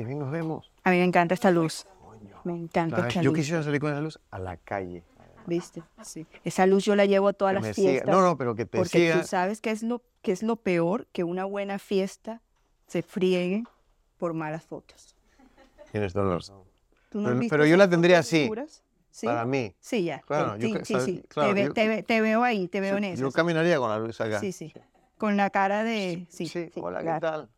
qué bien nos vemos. A mí me encanta esta luz. Me encanta esta Yo luz. quisiera salir con esa luz a la calle. ¿Viste? Sí. Esa luz yo la llevo a todas Que las siga. fiestas. No, no, pero que te porque siga. tú sabes que es lo que es lo peor que una buena fiesta se friegue por malas fotos. Tienes. ¿Tú no Pero- yo la tendría así? ¿Sí? Para mí. Sí, ya. Claro, sí, yo sí, sí, claro, te, yo- te ve- te veo ahí, te veo en eso. Yo caminaría con la luz acá. Sí, sí. Con la cara de... Sí, Sí, sí, hola, claro. ¿qué tal?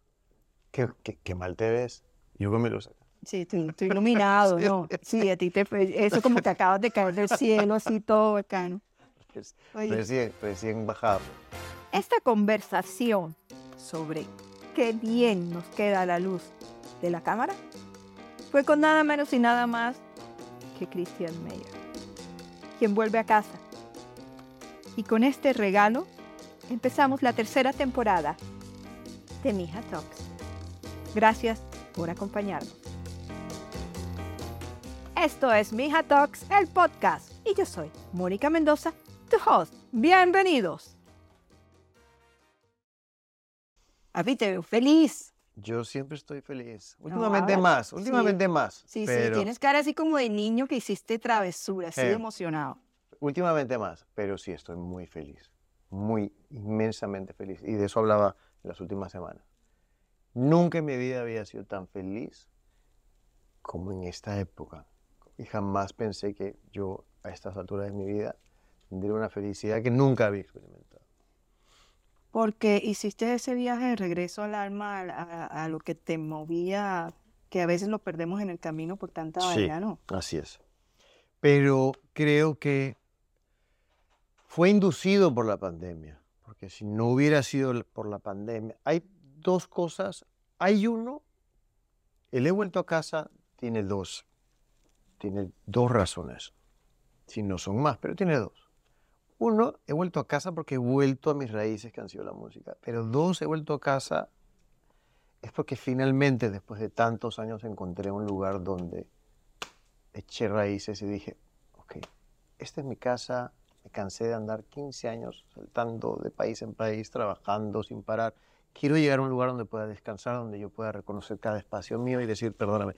¿Qué, qué, qué mal te ves. Yo mi luz acá. Sí, tú, tú iluminado, ¿no? Sí, a ti te... Eso como que acabas de caer del cielo, así todo bacano. Oye. Recién, recién bajado. Esta conversación sobre qué bien nos queda la luz de la cámara fue con nada menos y nada más que Christian Meyer, quien vuelve a casa. Y con este regalo empezamos la tercera temporada de Mija Talks. Gracias por acompañarnos. Esto es Mija Talks, el podcast, y yo soy Mónica Mendoza, tu host. Bienvenidos. A mí te veo feliz. Yo siempre estoy feliz. Últimamente más, sí. últimamente más. Sí, pero, sí, tienes cara así como de niño que hiciste travesura, así Eh. emocionado. Últimamente más, pero sí estoy muy feliz. Muy inmensamente feliz. Y de eso hablaba en las últimas semanas. Nunca en mi vida había sido tan feliz como en esta época. Y jamás pensé que yo, a estas alturas de mi vida, tendría una felicidad que nunca había experimentado. Porque hiciste ese viaje de regreso al alma, a, a- a lo que te movía, que a veces lo perdemos en el camino por tanta Sí. vaina, ¿no? Así es. Pero creo que fue inducido por la pandemia, porque si no hubiera sido por la pandemia, hay dos cosas. Hay uno, el he vuelto a casa tiene dos, tiene dos razones, si no son más, pero tiene dos. Uno, he vuelto a casa porque he vuelto a mis raíces que han sido la música, pero dos, he vuelto a casa es porque finalmente, después de tantos años, encontré un lugar donde eché raíces y dije, ok, esta es mi casa, me cansé de andar 15 años saltando de país en país, trabajando sin parar. Quiero llegar a un lugar donde pueda descansar, donde yo pueda reconocer cada espacio mío y decir, perdóname,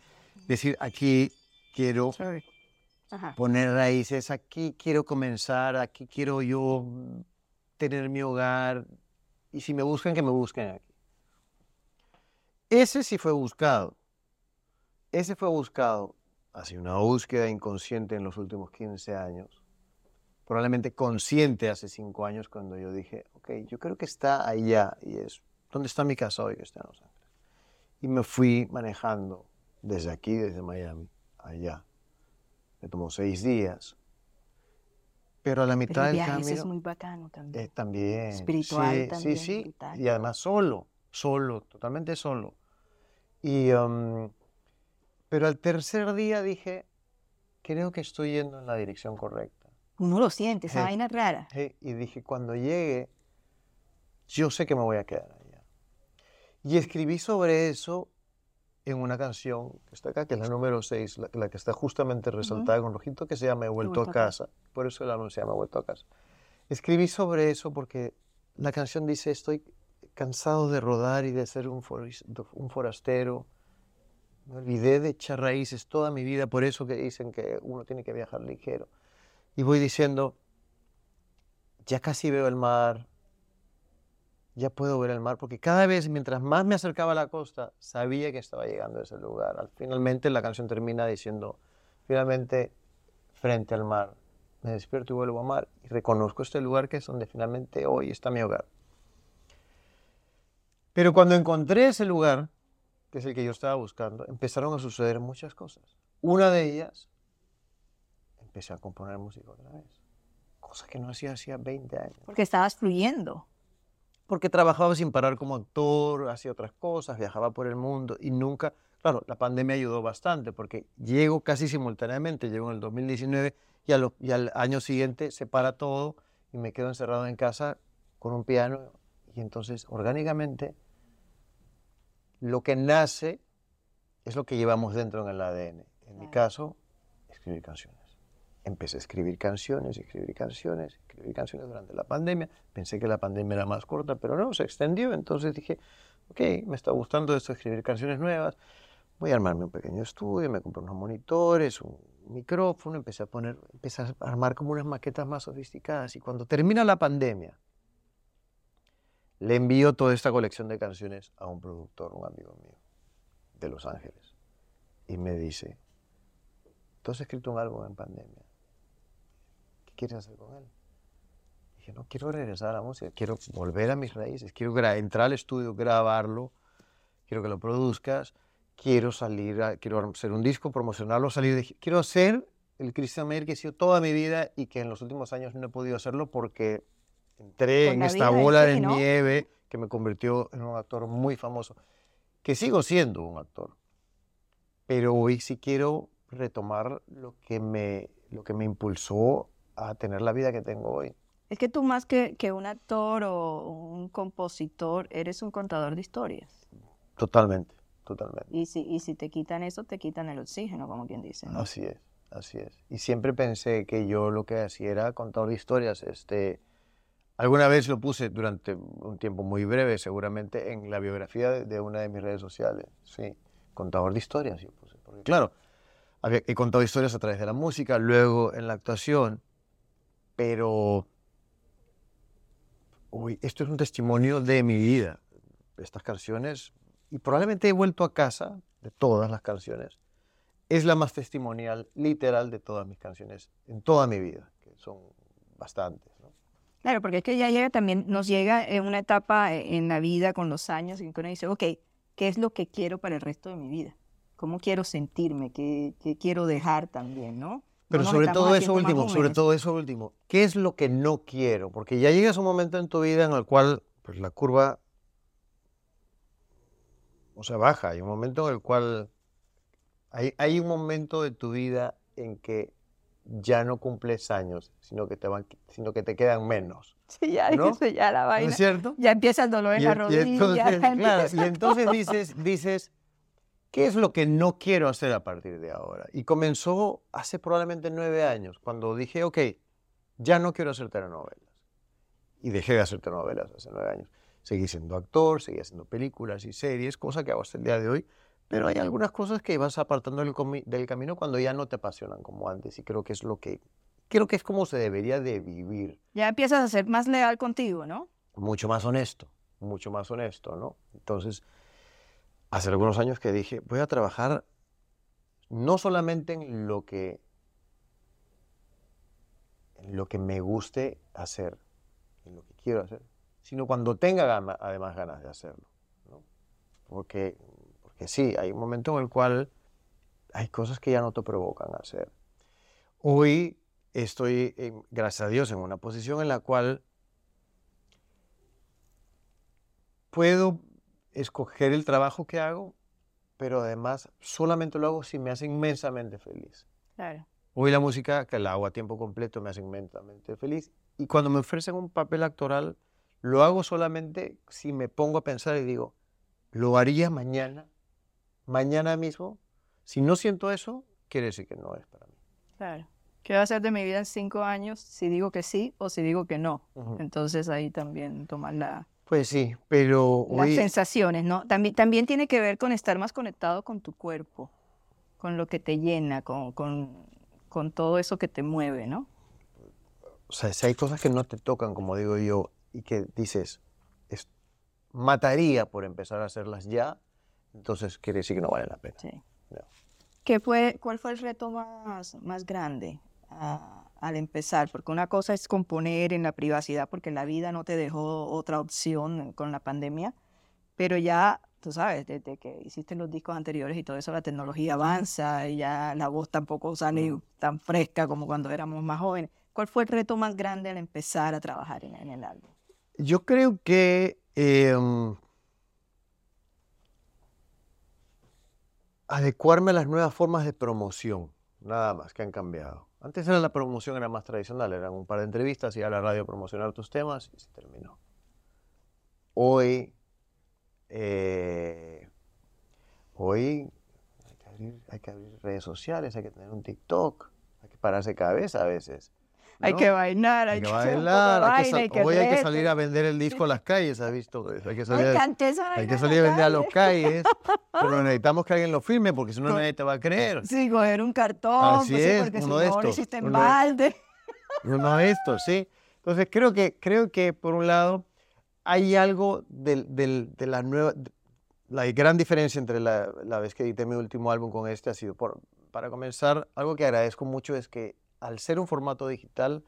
decir, aquí quiero poner raíces, aquí quiero comenzar, aquí quiero yo mm, tener mi hogar. Y si me buscan, que me busquen aquí. Ese sí fue buscado. Ese fue buscado. Hace una búsqueda inconsciente en los últimos 15 años. Probablemente consciente hace 5 años cuando yo dije, ok, yo creo que está allá y es, ¿dónde está mi casa hoy? Que está en Los Ángeles. Y me fui manejando desde aquí, desde Miami, allá. Me tomó seis días. Pero a la Pero mitad el del camino... es muy bacano también. Eh, también. Espiritual sí, también, Sí, sí. Y además solo, solo, totalmente solo. Y, um, pero al tercer día dije, creo que estoy yendo en la dirección correcta. Uno lo siente, esa Eh. vaina rara. Eh, Y dije, cuando llegue, yo sé que me voy a quedar. Y escribí sobre eso en una canción que está acá, que es la número 6, la, la que está justamente resaltada con rojito, que se llama He vuelto a vuelto a casa. Por eso el álbum se llama He vuelto a casa. Escribí sobre eso porque la canción dice, estoy cansado de rodar y de ser un, un forastero. Me olvidé de echar raíces toda mi vida, por eso que dicen que uno tiene que viajar ligero. Y voy diciendo, ya casi veo el mar, ya puedo ver el mar, porque cada vez mientras más me acercaba a la costa, sabía que estaba llegando a ese lugar. Al, finalmente la canción termina diciendo, finalmente frente al mar, me despierto y vuelvo a mar y reconozco este lugar que es donde finalmente hoy está mi hogar. Pero cuando encontré ese lugar, que es el que yo estaba buscando, empezaron a suceder muchas cosas. Una de ellas, empecé a componer música otra vez, cosa que no hacía hacía 20 años Porque estabas fluyendo. Porque trabajaba sin parar como actor, hacía otras cosas, viajaba por el mundo y nunca, claro, la pandemia ayudó bastante porque llego casi simultáneamente, llego en el 2019 y, a lo- y al año siguiente se para todo y me quedo encerrado en casa con un piano y entonces orgánicamente lo que nace es lo que llevamos dentro en el ADN. En mi caso, escribir canciones. Empecé a escribir canciones, escribir canciones, escribir canciones durante la pandemia. Pensé que la pandemia era más corta, pero no, se extendió. Entonces dije, ok, me está gustando esto, escribir canciones nuevas. voy a armarme un pequeño estudio, me compré unos monitores, un micrófono, empecé a poner, empecé a armar como unas maquetas más sofisticadas. Y cuando termina la pandemia, le envío toda esta colección de canciones a un productor, un amigo mío, de Los Ángeles. Y me dice, tú has escrito un álbum en pandemia. ¿Qué quieres hacer con él? Dije, no, quiero regresar a la música, quiero volver a mis raíces, quiero entrar al estudio, grabarlo, quiero que lo produzcas, quiero salir, quiero hacer un disco, promocionarlo, salir de... Quiero hacer el Christian Meyer que he sido toda mi vida y que en los últimos años no he podido hacerlo porque entré en esta bola de nieve que me convirtió en un actor muy famoso, que sigo siendo un actor, pero hoy sí quiero retomar lo que me, lo que me impulsó a tener la vida que tengo hoy. Es que tú más que, que un actor o un compositor, eres un contador de historias. Totalmente, totalmente. Y si, y si te quitan eso, te quitan el oxígeno, como quien dice. Así es, así es. Y siempre pensé que yo lo que hacía era contador de historias. Este, Alguna vez lo puse durante un tiempo muy breve, seguramente, en la biografía de una de mis redes sociales. Sí, contador de historias, yo puse. Porque, claro, he contado historias a través de la música, luego en la actuación, pero uy, esto es un testimonio de mi vida. Estas canciones, y probablemente he vuelto a casa de todas las canciones, es la más testimonial, literal, de todas mis canciones en toda mi vida, que son bastantes. Claro, porque es que ya llega también, nos llega en una etapa eh, en la vida con los años en que uno dice, ok, ¿qué es lo que quiero para el resto de mi vida? ¿Cómo quiero sentirme? ¿Qué, quiero dejar también, no? Pero sobre todo eso último, sobre todo eso último, ¿qué es lo que no quiero? Porque ya llegas un momento en tu vida en el cual pues, la curva o sea, baja, hay un momento en el cual hay, hay un momento de tu vida en que ya no cumples años, sino que te, van, sino que te quedan menos. Sí, ya, ¿no? ya la vaina. es cierto? Ya empieza el dolor en la rodilla. Y entonces, claro, y entonces dices, dices, ¿qué es lo que no quiero hacer a partir de ahora? Y comenzó hace probablemente nueve años, cuando dije, ok, ya no quiero hacer telenovelas. Y dejé de hacer telenovelas hace nueve años. Seguí siendo actor, seguí haciendo películas y series, cosa que hago hasta el día de hoy. Pero hay algunas cosas que vas apartando del, del, camino cuando ya no te apasionan como antes y creo que es lo que creo que es como se debería de vivir. Ya empiezas a ser más leal contigo, ¿no? Mucho más honesto, mucho más honesto, ¿no? Entonces, hace algunos años que dije, voy a trabajar no solamente en lo que lo que me guste hacer, en lo que quiero hacer, sino cuando tenga además ganas de hacerlo, ¿no? Porque porque sí, hay un momento en el cual hay cosas que ya no te provocan hacer. Hoy estoy, gracias a Dios, en una posición en la cual puedo escoger el trabajo que hago, pero además solamente lo hago si me hace inmensamente feliz. Claro. Hoy la música que la hago a tiempo completo me hace inmensamente feliz. Y cuando me ofrecen un papel actoral, lo hago solamente si me pongo a pensar y digo, lo haría mañana mañana mismo, si no siento eso, quiere decir que no es para mí. Claro. ¿Qué va a ser de mi vida en cinco años si digo que sí o si digo que no? Entonces ahí también tomar la... Pues sí, pero... Las sensaciones, ¿no? También, también tiene que ver con estar más conectado con tu cuerpo, con lo que te llena, con, con, todo eso que te mueve, ¿no? O sea, si hay cosas que no te tocan, como digo yo, y que dices, mataría por empezar a hacerlas ya, entonces quiere decir que no vale la pena. Sí. ¿Qué fue, ¿Cuál fue el reto más, más grande al empezar? Porque una cosa es componer en la privacidad, porque la vida no te dejó otra opción con la pandemia, pero ya, tú sabes, desde que hiciste los discos anteriores y todo eso, la tecnología avanza y ya la voz tampoco sale tan fresca como cuando éramos más jóvenes. ¿Cuál fue el reto más grande al empezar a trabajar en, el álbum? Yo creo que em, adecuarme a las nuevas formas de promoción, nada más que han cambiado. Antes era la promoción era más tradicional, eran un par de entrevistas, y a la radio promocionar tus temas y se terminó. Hoy, eh, hoy hay que, abrir, redes sociales, hay que tener un TikTok, hay que pararse cabeza a veces. Hay que bailar, hay, que de bailar, hay que hay que hoy hay que salir a vender el disco a las calles, ¿has visto? Hay que salir, a- hay que salir a vender a las calle. calles, pero necesitamos que alguien lo filme porque si no nadie te va a creer. Sí, coger un cartón, Así pues es, porque si uno de no lo estos, hiciste en uno de- balde. Uno de estos, sí. Entonces creo que, creo que por un lado hay algo del, del- de la nueva... de- La gran diferencia entre la, la vez que edité mi último álbum con este ha sido, por, para comenzar, algo que agradezco mucho es que al ser un formato digital,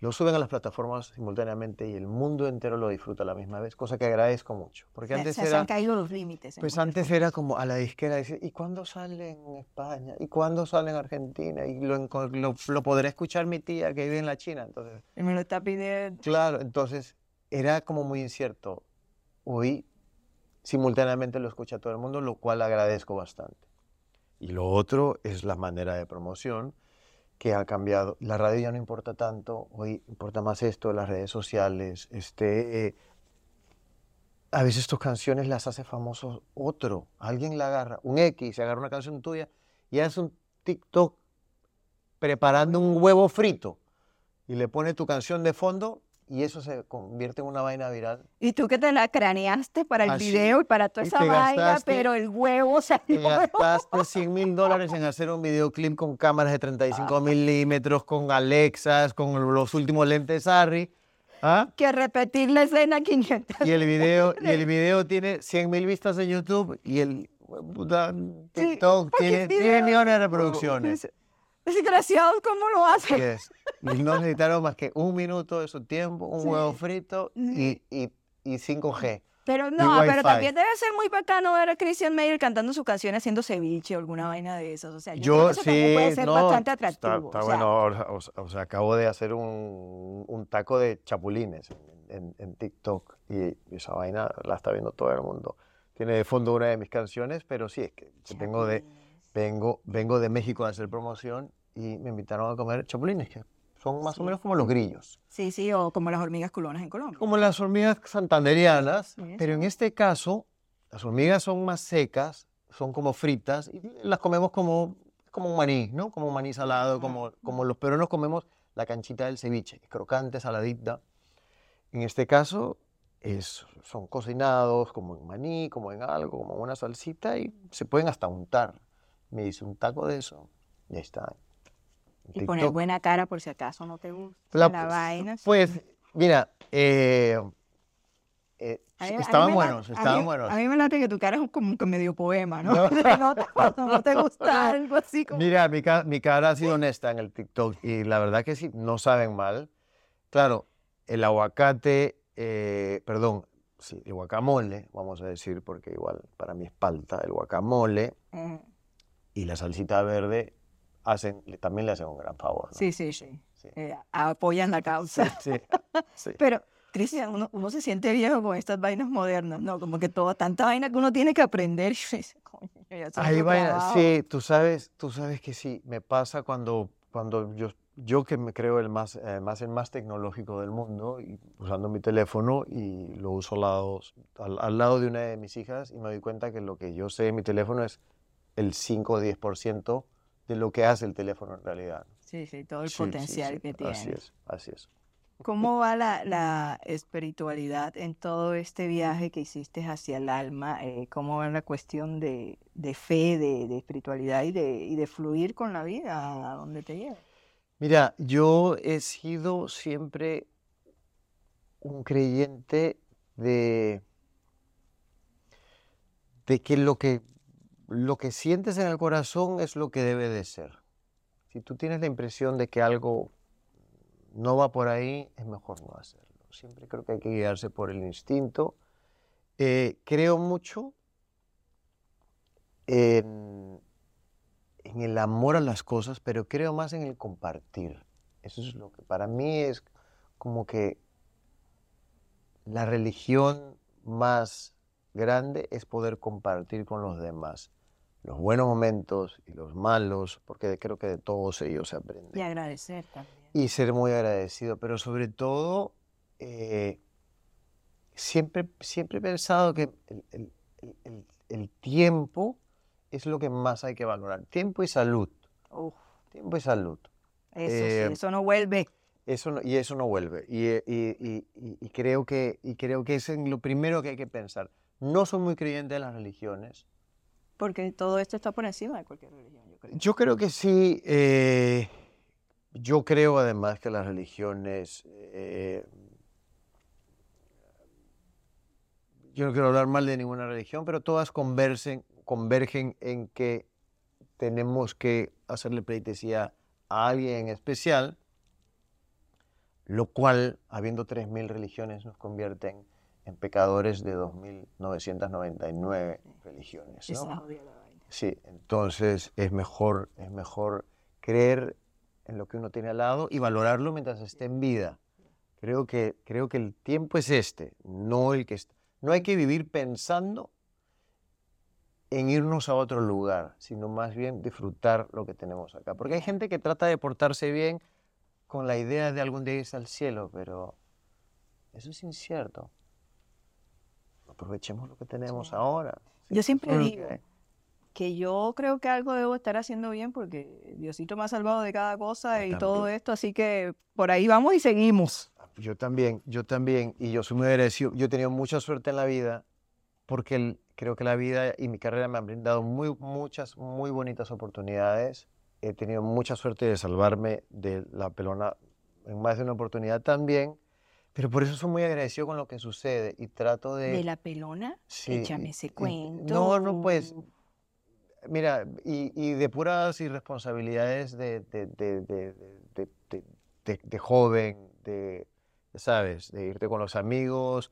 lo suben a las plataformas simultáneamente y el mundo entero lo disfruta a la misma vez, cosa que agradezco mucho. Porque Se- antes se, se era... han caído los límites. Pues antes era como a la disquera decir, ¿y cuándo sale en España? ¿Y cuándo sale en Argentina? Y lo, lo, lo podrá escuchar mi tía que vive en la China. Entonces, Y me lo está pidiendo. claro, entonces era como muy incierto. Hoy simultáneamente lo escucha todo el mundo, lo cual agradezco bastante. Y lo otro es la manera de promoción que ha cambiado. La radio ya no importa tanto, hoy importa más esto, las redes sociales. Este, eh, a veces tus canciones las hace famosos otro. Alguien la agarra, un X, se agarra una canción tuya y hace un TikTok preparando un huevo frito y le pone tu canción de fondo y eso se convierte en una vaina viral. Y tú que te la craneaste para el Así, video y para toda y esa te vaina, gastaste- pero el huevo Y salió. gastaste 100 mil dólares en hacer un videoclip con cámaras de 35 milímetros, con Alexas, con los últimos lentes Harry. ¿ah? que repetir la escena 500 Y el video, y el video tiene 100 mil vistas en YouTube y el Sí, TikTok tiene es 10 video. millones de reproducciones. Desgraciados, ¿cómo lo hacen? Así es. Y no necesitaron más que un minuto de su tiempo, un Sí. huevo frito y, y, y 5G. Pero no, pero también debe ser muy bacano ver a Christian Mayer cantando su canción haciendo ceviche o alguna vaina de esas. O sea, yo, creo Yo que eso también puede sí, ser no, bastante está, atractivo. está o sea, bueno. O, sea, acabo de hacer un, un taco de chapulines en, en- en TikTok y, esa vaina la está viendo todo el mundo. Tiene de fondo una de mis canciones, pero sí, es que vengo de, vengo, vengo de México a hacer promoción y me invitaron a comer chapulines, que son más Sí. o menos como los grillos. Sí, sí, o como las hormigas culonas en Colombia. Como las hormigas santanderianas, Sí, pero en este caso las hormigas son más secas, son como fritas y las comemos como, como un maní, ¿no? Como un maní salado, como, como los peruanos comemos la canchita del ceviche, es crocante, saladita. En este caso es, son cocinados como en maní, como en algo, como en una salsita y se pueden hasta untar. Me hice un taco de eso y ahí está. Y poner TikTok. buena cara por si acaso no te gusta La- la, vaina. sí. Pues, mira, eh, eh, mí- mí estaban buenos, late- a estaban mí- buenos. A mí me late que tu cara es como que medio poema, ¿no? No. Te gusta algo así como... Mira, mi, mi cara ha sido honesta en el TikTok y la verdad que sí, no saben mal. Claro, el aguacate, eh, perdón, sí, el guacamole, vamos a decir, porque igual para mi espalda, el guacamole y la salsita verde hacen, también le hacen un gran favor. ¿no? sí, sí, sí. Sí. Eh, apoyan la causa. Sí, sí. Pero, Cristian, uno, uno se siente viejo con estas vainas modernas, ¿no? Como que toda tanta vaina que uno tiene que aprender. Coño, ya Hay vaina- trabajo". sí, tú sabes, tú sabes que sí, me pasa cuando, cuando yo, yo que me creo el más, eh, más, el más tecnológico del mundo, y usando mi teléfono y lo uso al lado, al, al lado de una de mis hijas y me doy cuenta que lo que yo sé de mi teléfono es el 5 o 10% de lo que hace el teléfono en realidad. Sí, sí, todo el Sí, sí, potencial sí, que tiene. Así es, así es. ¿Cómo va la, la espiritualidad en todo este viaje que hiciste hacia el alma? Eh, ¿Cómo va la cuestión de, de fe, de, de espiritualidad y de, y de fluir con la vida a donde te lleva? Mira, yo he sido siempre un creyente de, de que lo que lo que sientes en el corazón es lo que debe de ser. Si tú tienes la impresión de que algo no va por ahí, es mejor no hacerlo. Siempre creo que hay que guiarse por el instinto. Eh, creo mucho en, en el amor a las cosas, pero creo más en el compartir. Eso es lo que para mí es como que la religión más grande es poder compartir con los demás los buenos momentos y los malos, porque creo que de todos ellos se aprende. Y agradecer también. Y ser muy agradecido, pero sobre todo, eh, siempre, siempre he pensado que el, el- el- el- tiempo es lo que más hay que valorar. Tiempo y salud. Uf, Tiempo y salud. Eso Eh, sí, eso no vuelve. Eso no- y eso no vuelve. Y, eh, y- y- y- y creo que, y creo que es en lo primero que hay que pensar. No soy muy creyente de las religiones. Porque todo esto está por encima de cualquier religión, yo creo. Yo creo que sí. eh, yo creo además que las religiones... eh, yo no quiero hablar mal de ninguna religión, pero todas convergen en que tenemos que hacerle pleitesía a alguien en especial, lo cual, habiendo 3.000 religiones, nos convierten en pecadores de 2.999 religiones. ¿no? Esa jodida la vaina. Sí, entonces es mejor, es mejor creer en lo que uno tiene al lado y valorarlo mientras esté en vida. Creo que, creo que el tiempo es este, no el que est- No hay que vivir pensando en irnos a otro lugar, sino más bien disfrutar lo que tenemos acá. Porque hay gente que trata de portarse bien con la idea de algún día irse al cielo, pero eso es incierto. Aprovechemos lo que tenemos Sí. ahora. Yo siempre digo que- yo creo que algo debo estar haciendo bien porque Diosito me ha salvado de cada cosa Yo y todo esto, así que por ahí vamos y seguimos. Yo también, yo también, y yo soy muy agradecido. Yo he tenido mucha suerte en la vida porque el- creo que la vida y mi carrera me han brindado muy, muchas, muy bonitas oportunidades. He tenido mucha suerte de salvarme de la pelona en más de una oportunidad también, pero por eso soy muy agradecido con lo que sucede y trato de... De la pelona, sí, échame ese cuento. No, no, pues, mira, y, y de puras irresponsabilidades de, de, de, de, joven, de, sabes, de irte con los amigos,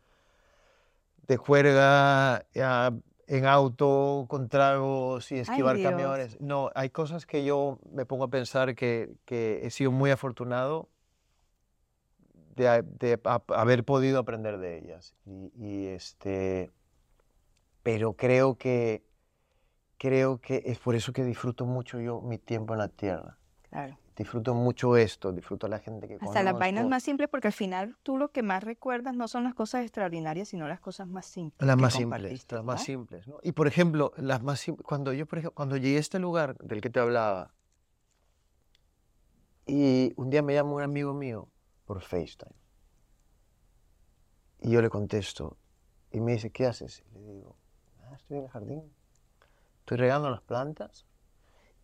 de juerga, ya, en auto, con tragos y esquivar Dios. camiones. No, hay cosas que yo me pongo a pensar que, que he sido muy afortunado de, de ha- haber podido aprender de ellas. Y, y, este, pero creo que, creo que es por eso que disfruto mucho yo mi tiempo en la tierra. Claro. Disfruto mucho esto, disfruto a la gente que Hasta las vainas más simples, porque al final tú lo que más recuerdas no son las cosas extraordinarias, sino las cosas más simples. Las más simples, las más simples. ¿no? Y por ejemplo, las más cuando yo por ejemplo, cuando llegué a este lugar del que te hablaba, y un día me llama un amigo mío por FaceTime, y yo le contesto, y me dice, ¿qué haces? Y le digo, "Ah, estoy en el jardín, estoy regando las plantas,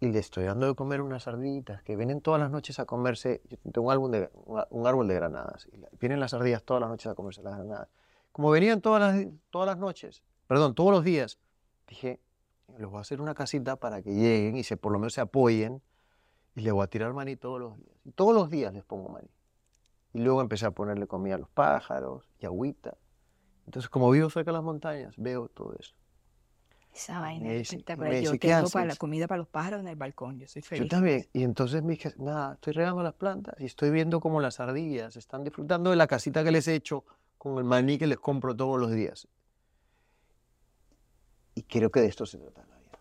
y le estoy dando de comer unas ardillitas que vienen todas las noches a comerse, yo tengo un, álbum de, un árbol de granadas, y vienen las ardillas todas las noches a comerse las granadas. Como venían todas las, todas las noches, perdón, todos los días, dije, les voy a hacer una casita para que lleguen y se, por lo menos se apoyen, y les voy a tirar maní todos los días. Y todos los días les pongo maní. Y luego empecé a ponerle comida a los pájaros y agüita. Entonces, como vivo cerca de las montañas, veo todo eso. Esa vaina es espectacular. Yo dice, "¿Qué tengo para la haces?". comida para los pájaros en el balcón. Yo soy feliz. Yo también. Y entonces me dije, nada, estoy regando las plantas y estoy viendo cómo las ardillas están disfrutando de la casita que les he hecho con el maní que les compro todos los días. Y creo que de esto se trata la vida.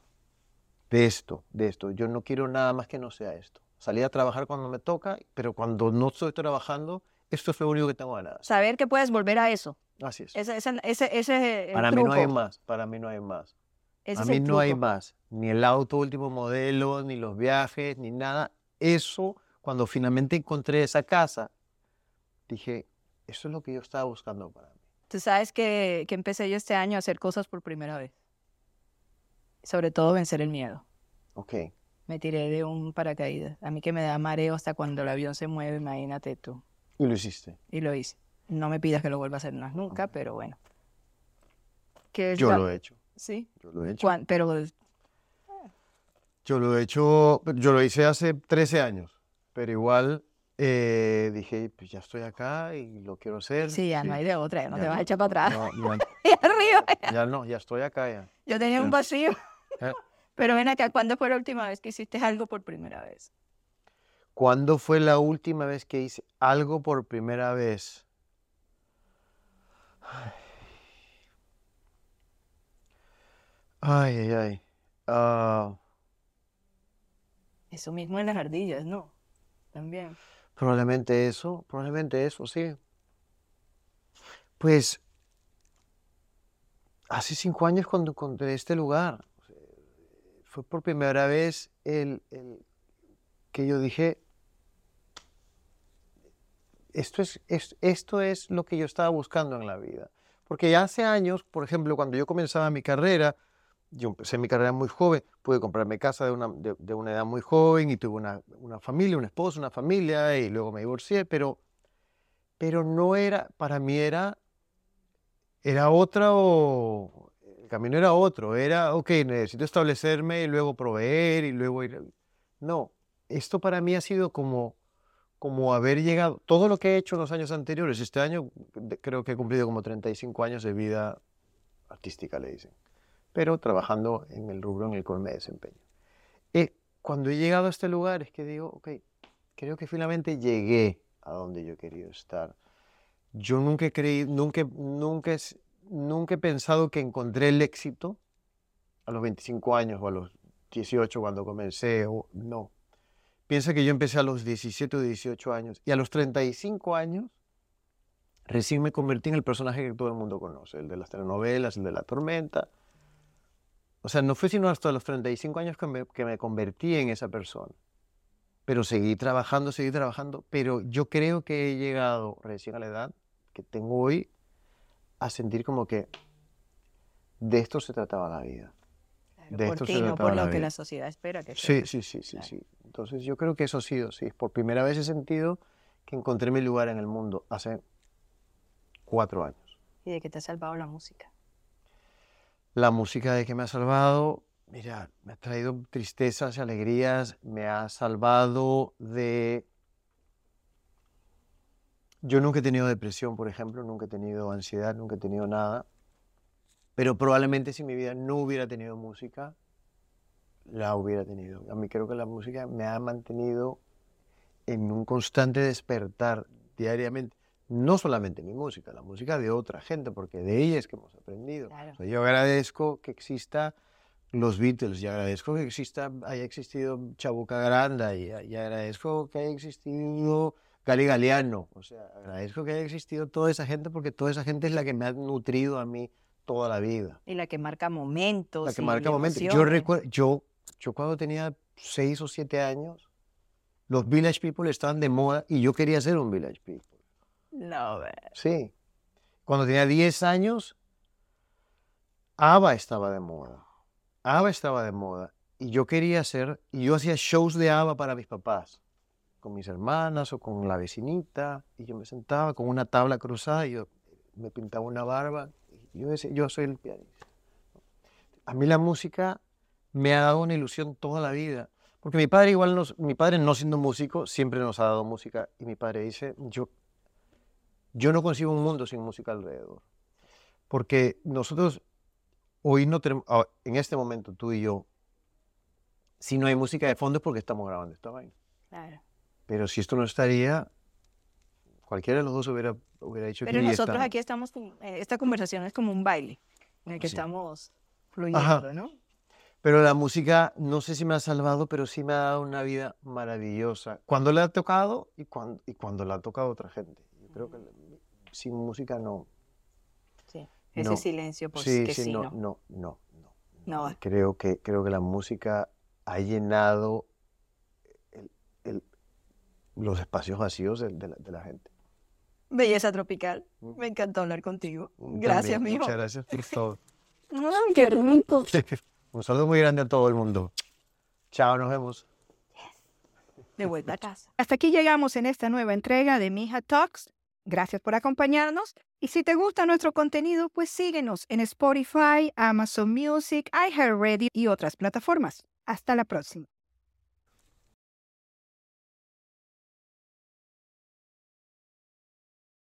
De esto, de esto. Yo no quiero nada más que no sea esto. Salir a trabajar cuando me toca, pero cuando no estoy trabajando, esto es lo único que tengo ganas. Saber que puedes volver a eso. Así es. Ese, ese, ese, ese Para mí no hay truco. más, para mí no hay más. Ese A mí no hay truco. más, ni el auto último modelo, ni los viajes, ni nada. Eso, cuando finalmente encontré esa casa, dije, eso es lo que yo estaba buscando para mí. Tú sabes que, que empecé yo este año a hacer cosas por primera vez. Sobre todo vencer el miedo. Ok, Me tiré de un paracaídas. A mí que me da mareo hasta cuando el avión se mueve, imagínate tú. y lo hiciste. Y lo hice. No me pidas que lo vuelva a hacer más nunca, pero bueno. ¿Qué es Yo lo he hecho, Sí. yo lo he hecho. cuán- Pero Yo lo he hecho, yo lo hice hace 13 años, pero igual eh, dije, pues ya estoy acá y lo quiero hacer. sí, ya no hay de otra, ya no Ya te vas a echar para atrás. No, ya, Y arriba. ya no, ya estoy acá ya. Yo tenía un Ya. vacío. Pero ven acá, ¿cuándo fue la última vez que hiciste algo por primera vez? ¿Cuándo fue la última vez que hice algo por primera vez? Ay, ay, ay. Ah, Eso mismo en las ardillas, ¿no? También. probablemente eso, probablemente eso, sí. Pues hace cinco años cuando encontré este lugar, fue por primera vez el, el que yo dije, esto es, es- esto es lo que yo estaba buscando en la vida. Porque ya hace años, por ejemplo, cuando yo comenzaba mi carrera, yo empecé mi carrera muy joven, pude comprarme casa de una, de, una edad muy joven y tuve una, una familia, un esposo, una familia y luego me divorcié, pero, pero no era, para mí era, era otra o el camino era otro, era, ok, necesito establecerme y luego proveer y luego ir. No, esto para mí ha sido como, como haber llegado, todo lo que he hecho en los años anteriores, este año creo que he cumplido como 35 años de vida artística, le dicen, pero trabajando en el rubro en el cual me desempeño. Eh, cuando he llegado a este lugar es que digo, ok, creo que finalmente llegué a donde yo querido estar. Yo nunca he creído, nunca, nunca, nunca he pensado que encontré el éxito a los 25 años o a los 18 cuando comencé, o no. Piensa que yo empecé a los 17 o 18 años y a los 35 años recién me convertí en el personaje que todo el mundo conoce, el de las telenovelas, el de la tormenta. O sea, no fue sino hasta los 35 años que me, que me convertí en esa persona. Pero seguí trabajando, seguí trabajando, pero yo creo que he llegado recién a la edad que tengo hoy a sentir como que de esto se trataba la vida. Claro, De por esto ti, se no por la lo que vida. la sociedad espera que Sí, sí, sí, sí, Claro. sí. Entonces yo creo que eso ha sido, sí. Por primera vez he sentido que encontré mi lugar en el mundo hace cuatro años. ¿Y de qué te ha salvado la música? La música de que me ha salvado, mira, me ha traído tristezas y alegrías, me ha salvado de... Yo nunca he tenido depresión, por ejemplo, nunca he tenido ansiedad, nunca he tenido nada, pero probablemente si mi vida no hubiera tenido música, la hubiera tenido. A mí creo que la música me ha mantenido en un constante despertar diariamente. No solamente mi música, la música de otra gente, porque de ella es que hemos aprendido. Claro. O sea, yo agradezco que exista los Beatles, y agradezco que exista, haya existido Chabuca Granda, y, y agradezco que haya existido Gali Galeano. O sea, agradezco que haya existido toda esa gente, porque toda esa gente es la que me ha nutrido a mí toda la vida. Y la que marca momentos. La que marca momentos. Yo recuerdo, yo, yo cuando tenía seis o siete años, los Village People estaban de moda y yo quería ser un Village People. No, ve. Sí. Cuando tenía 10 años, ABBA estaba de moda. ABBA estaba de moda. Y yo quería hacer, y yo hacía shows de ABBA para mis papás, con mis hermanas o con la vecinita, y yo me sentaba con una tabla cruzada y yo me pintaba una barba. Y yo decía, yo soy el pianista. A mí la música me ha dado una ilusión toda la vida. Porque mi padre igual, nos, mi padre no siendo músico, siempre nos ha dado música. Y mi padre dice, yo yo no concibo un mundo sin música alrededor. Porque nosotros hoy no tenemos, ah, en este momento tú y yo, si no hay música de fondo es porque estamos grabando esta vaina. Claro. Pero si esto no estaría, cualquiera de los dos hubiera, hubiera dicho Pero que nosotros está". aquí estamos, eh, esta conversación es como un baile en el que Sí. estamos fluyendo, Ajá. ¿no? Pero la música, no sé si me ha salvado, pero sí me ha dado una vida maravillosa. Cuando la ha tocado y cuando, y cuando la ha tocado otra gente. Yo creo que sin música no. Sí. Ese No. silencio, pues sí, que sí, sí, no, no. no, no, no. No, Creo que, creo que la música ha llenado los espacios vacíos de, de la, de la gente. Belleza tropical. Mm. Me encantó hablar contigo. Mm, Gracias, también. mijo. Muchas gracias por todo. Qué rico. Un saludo muy grande a todo el mundo. Chao, nos vemos. De vuelta a casa. Hasta aquí llegamos en esta nueva entrega de Mija Talks. Gracias por acompañarnos. Y si te gusta nuestro contenido, pues síguenos en Spotify, Amazon Music, iHeartRadio y otras plataformas. Hasta la próxima.